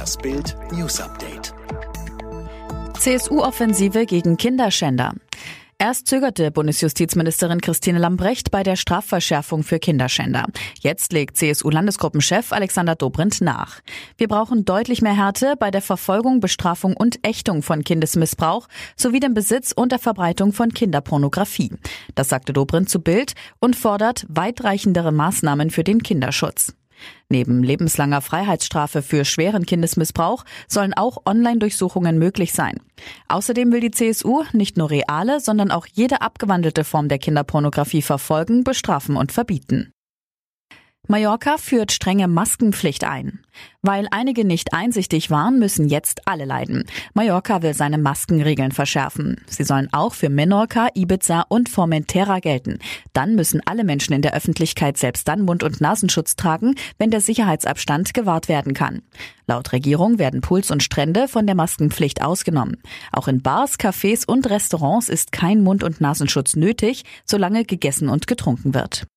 Das Bild News Update. CSU-Offensive gegen Kinderschänder. Erst zögerte Bundesjustizministerin Christine Lambrecht bei der Strafverschärfung für Kinderschänder. Jetzt legt CSU-Landesgruppenchef Alexander Dobrindt nach. Wir brauchen deutlich mehr Härte bei der Verfolgung, Bestrafung und Ächtung von Kindesmissbrauch sowie dem Besitz und der Verbreitung von Kinderpornografie. Das sagte Dobrindt zu Bild und fordert weitreichendere Maßnahmen für den Kinderschutz. Neben lebenslanger Freiheitsstrafe für schweren Kindesmissbrauch sollen auch Online-Durchsuchungen möglich sein. Außerdem will die CSU nicht nur reale, sondern auch jede abgewandelte Form der Kinderpornografie verfolgen, bestrafen und verbieten. Mallorca führt strenge Maskenpflicht ein. Weil einige nicht einsichtig waren, müssen jetzt alle leiden. Mallorca will seine Maskenregeln verschärfen. Sie sollen auch für Menorca, Ibiza und Formentera gelten. Dann müssen alle Menschen in der Öffentlichkeit selbst dann Mund- und Nasenschutz tragen, wenn der Sicherheitsabstand gewahrt werden kann. Laut Regierung werden Pools und Strände von der Maskenpflicht ausgenommen. Auch in Bars, Cafés und Restaurants ist kein Mund- und Nasenschutz nötig, solange gegessen und getrunken wird.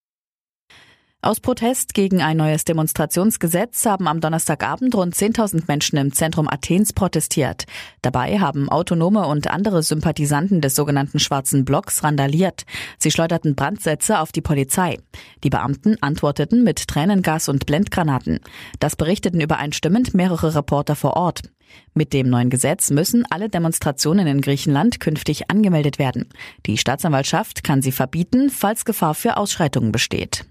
Aus Protest gegen ein neues Demonstrationsgesetz haben am Donnerstagabend rund 10.000 Menschen im Zentrum Athens protestiert. Dabei haben Autonome und andere Sympathisanten des sogenannten Schwarzen Blocks randaliert. Sie schleuderten Brandsätze auf die Polizei. Die Beamten antworteten mit Tränengas und Blendgranaten. Das berichteten übereinstimmend mehrere Reporter vor Ort. Mit dem neuen Gesetz müssen alle Demonstrationen in Griechenland künftig angemeldet werden. Die Staatsanwaltschaft kann sie verbieten, falls Gefahr für Ausschreitungen besteht.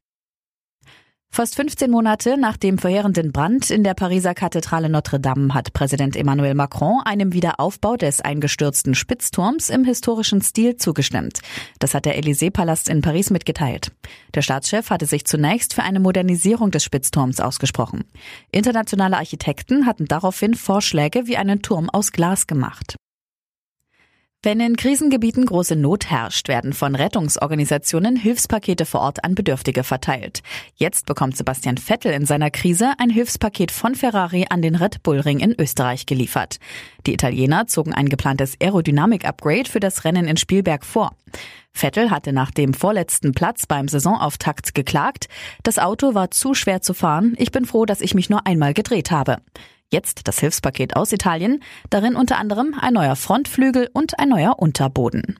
Fast 15 Monate nach dem verheerenden Brand in der Pariser Kathedrale Notre Dame hat Präsident Emmanuel Macron einem Wiederaufbau des eingestürzten Spitzturms im historischen Stil zugestimmt. Das hat der Élysée-Palast in Paris mitgeteilt. Der Staatschef hatte sich zunächst für eine Modernisierung des Spitzturms ausgesprochen. Internationale Architekten hatten daraufhin Vorschläge wie einen Turm aus Glas gemacht. Wenn in Krisengebieten große Not herrscht, werden von Rettungsorganisationen Hilfspakete vor Ort an Bedürftige verteilt. Jetzt bekommt Sebastian Vettel in seiner Krise ein Hilfspaket von Ferrari an den Red Bull Ring in Österreich geliefert. Die Italiener zogen ein geplantes Aerodynamik-Upgrade für das Rennen in Spielberg vor. Vettel hatte nach dem vorletzten Platz beim Saisonauftakt geklagt. Das Auto war zu schwer zu fahren. Ich bin froh, dass ich mich nur einmal gedreht habe. Jetzt das Hilfspaket aus Italien, darin unter anderem ein neuer Frontflügel und ein neuer Unterboden.